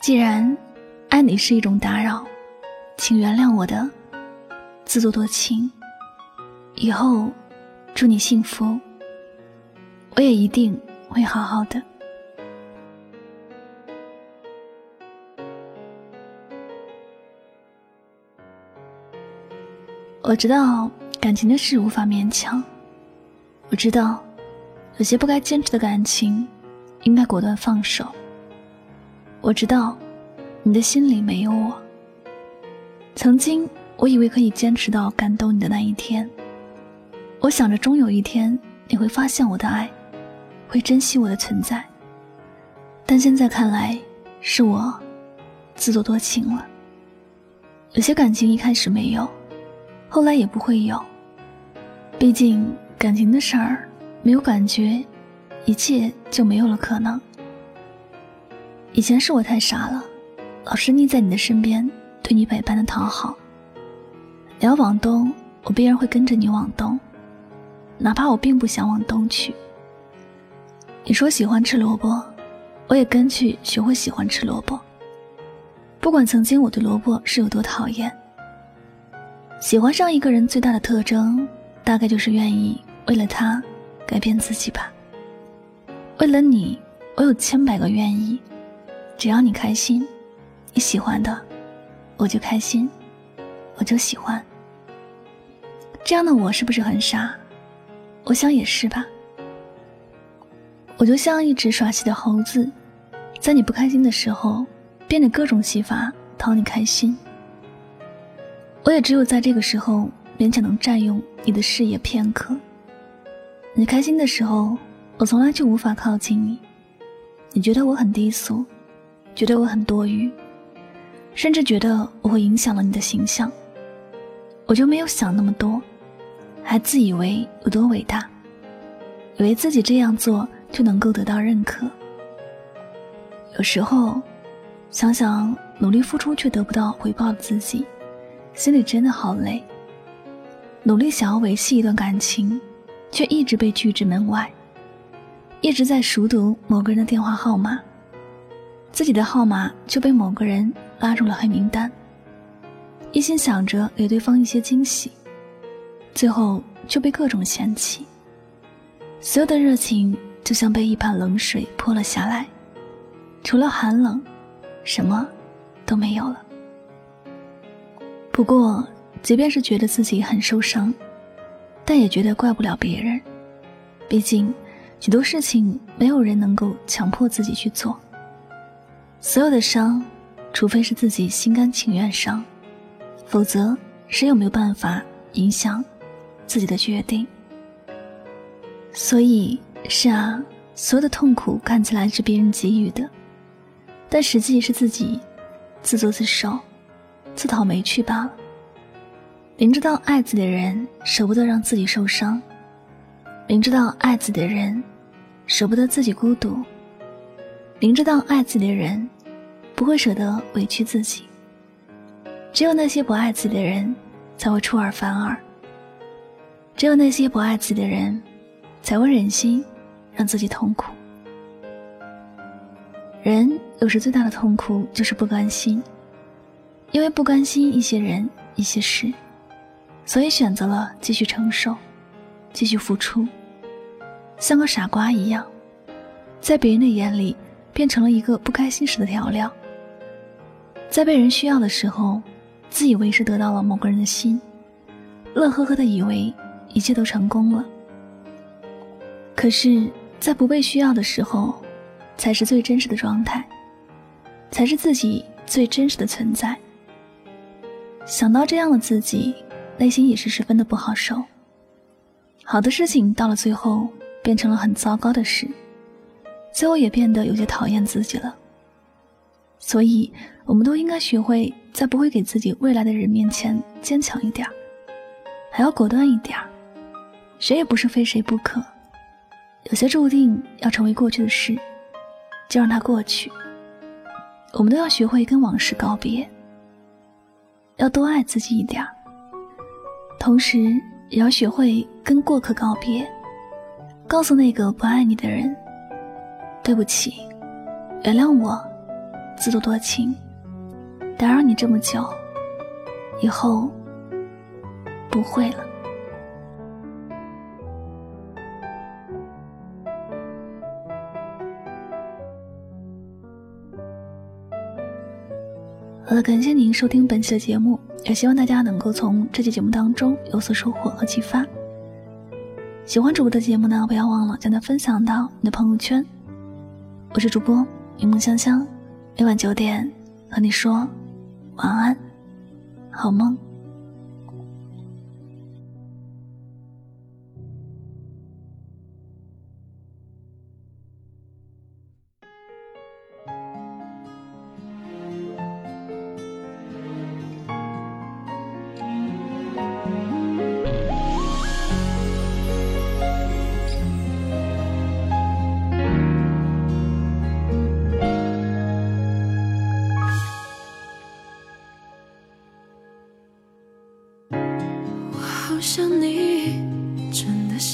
既然爱你是一种打扰，请原谅我的自作多情。以后祝你幸福，我也一定会好好的。我知道感情的事无法勉强，我知道有些不该坚持的感情应该果断放手。我知道你的心里没有我。曾经我以为可以坚持到感动你的那一天，我想着终有一天你会发现我的爱，会珍惜我的存在。但现在看来是我自作多情了。有些感情一开始没有。后来也不会有，毕竟感情的事儿，没有感觉，一切就没有了可能。以前是我太傻了，老是腻在你的身边，对你百般的讨好。你要往东，我必然会跟着你往东，哪怕我并不想往东去。你说喜欢吃萝卜，我也跟去学会喜欢吃萝卜。不管曾经我对萝卜是有多讨厌。喜欢上一个人最大的特征，大概就是愿意为了他改变自己吧。为了你，我有千百个愿意。只要你开心，你喜欢的，我就开心，我就喜欢。这样的我是不是很傻？我想也是吧。我就像一只耍戏的猴子，在你不开心的时候，变着各种戏法讨你开心。我也只有在这个时候勉强能占用你的视野片刻。你开心的时候，我从来就无法靠近你。你觉得我很低俗，觉得我很多余，甚至觉得我会影响了你的形象。我就没有想那么多，还自以为有多伟大，以为自己这样做就能够得到认可。有时候，想想努力付出却得不到回报的自己。心里真的好累。努力想要维系一段感情，却一直被拒之门外。一直在熟读某个人的电话号码，自己的号码就被某个人拉入了黑名单。一心想着给对方一些惊喜，最后就被各种嫌弃。所有的热情就像被一盆冷水泼了下来，除了寒冷，什么都没有了。不过，即便是觉得自己很受伤，但也觉得怪不了别人。毕竟，许多事情没有人能够强迫自己去做。所有的伤，除非是自己心甘情愿伤，否则谁又没有办法影响自己的决定？所以，是啊，所有的痛苦看起来是别人给予的，但实际是自己自作自受。自讨没趣罢了。明知道爱自己的人舍不得让自己受伤，明知道爱自己的人舍不得自己孤独，明知道爱自己的人不会舍得委屈自己。只有那些不爱自己的人才会出尔反尔，只有那些不爱自己的人才会忍心让自己痛苦。人有时最大的痛苦就是不甘心。因为不甘心一些人一些事，所以选择了继续承受，继续付出，像个傻瓜一样，在别人的眼里变成了一个不开心时的调料。在被人需要的时候，自以为是得到了某个人的心，乐呵呵的以为一切都成功了。可是，在不被需要的时候，才是最真实的状态，才是自己最真实的存在。想到这样的自己，内心也是十分的不好受。好的事情到了最后变成了很糟糕的事，最后也变得有些讨厌自己了。所以，我们都应该学会在不会给自己未来的人面前坚强一点还要果断一点谁也不是非谁不可，有些注定要成为过去的事，就让它过去。我们都要学会跟往事告别。要多爱自己一点同时也要学会跟过客告别。告诉那个不爱你的人，对不起，原谅我自作多情，打扰你这么久，以后不会了。好了，感谢您收听本期的节目，也希望大家能够从这期节目当中有所收获和启发。喜欢主播的节目呢，不要忘了将它分享到你的朋友圈。我是主播云梦香香，每晚九点和你说晚安，好梦。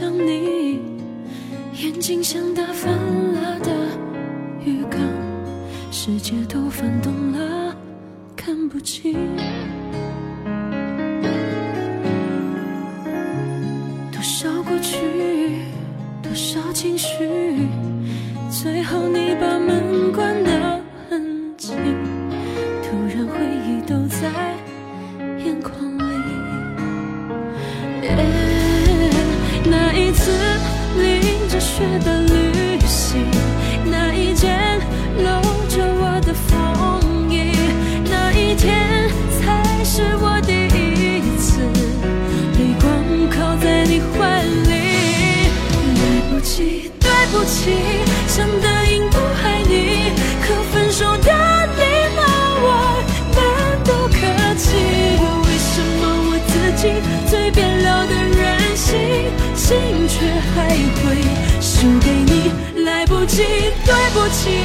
想你，眼睛像打翻了的鱼缸，世界都翻动了，看不清。不起，想答应不爱你，可分手的礼貌我们都客气，为什么我自己最变了的任性？心却还会输给你，来不及，对不起，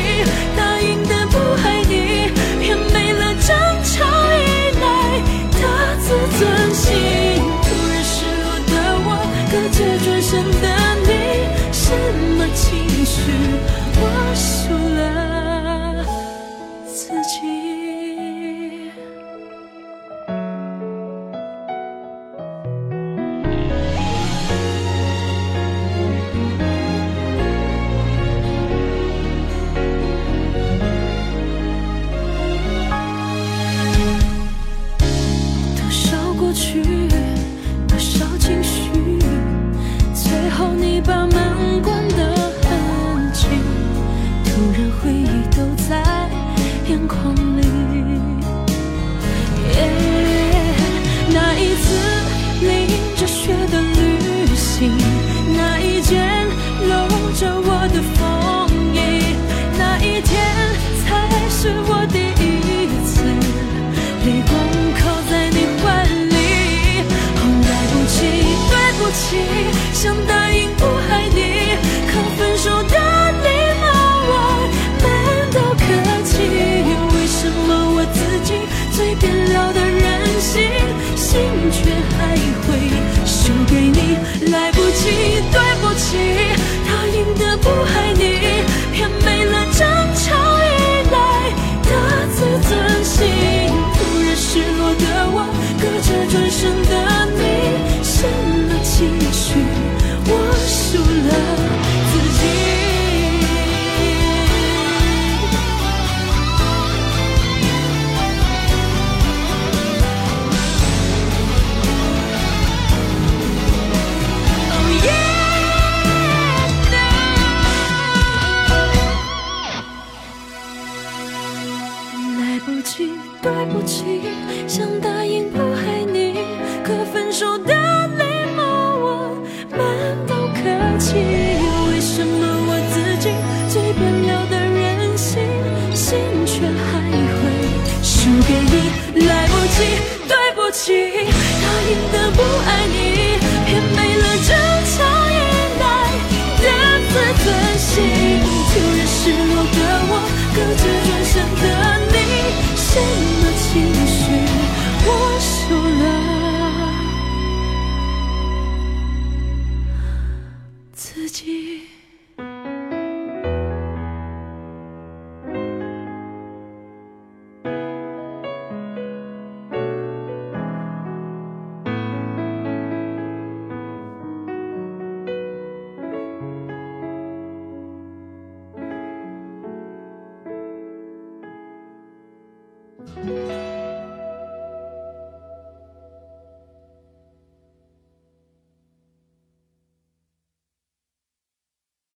各自转身的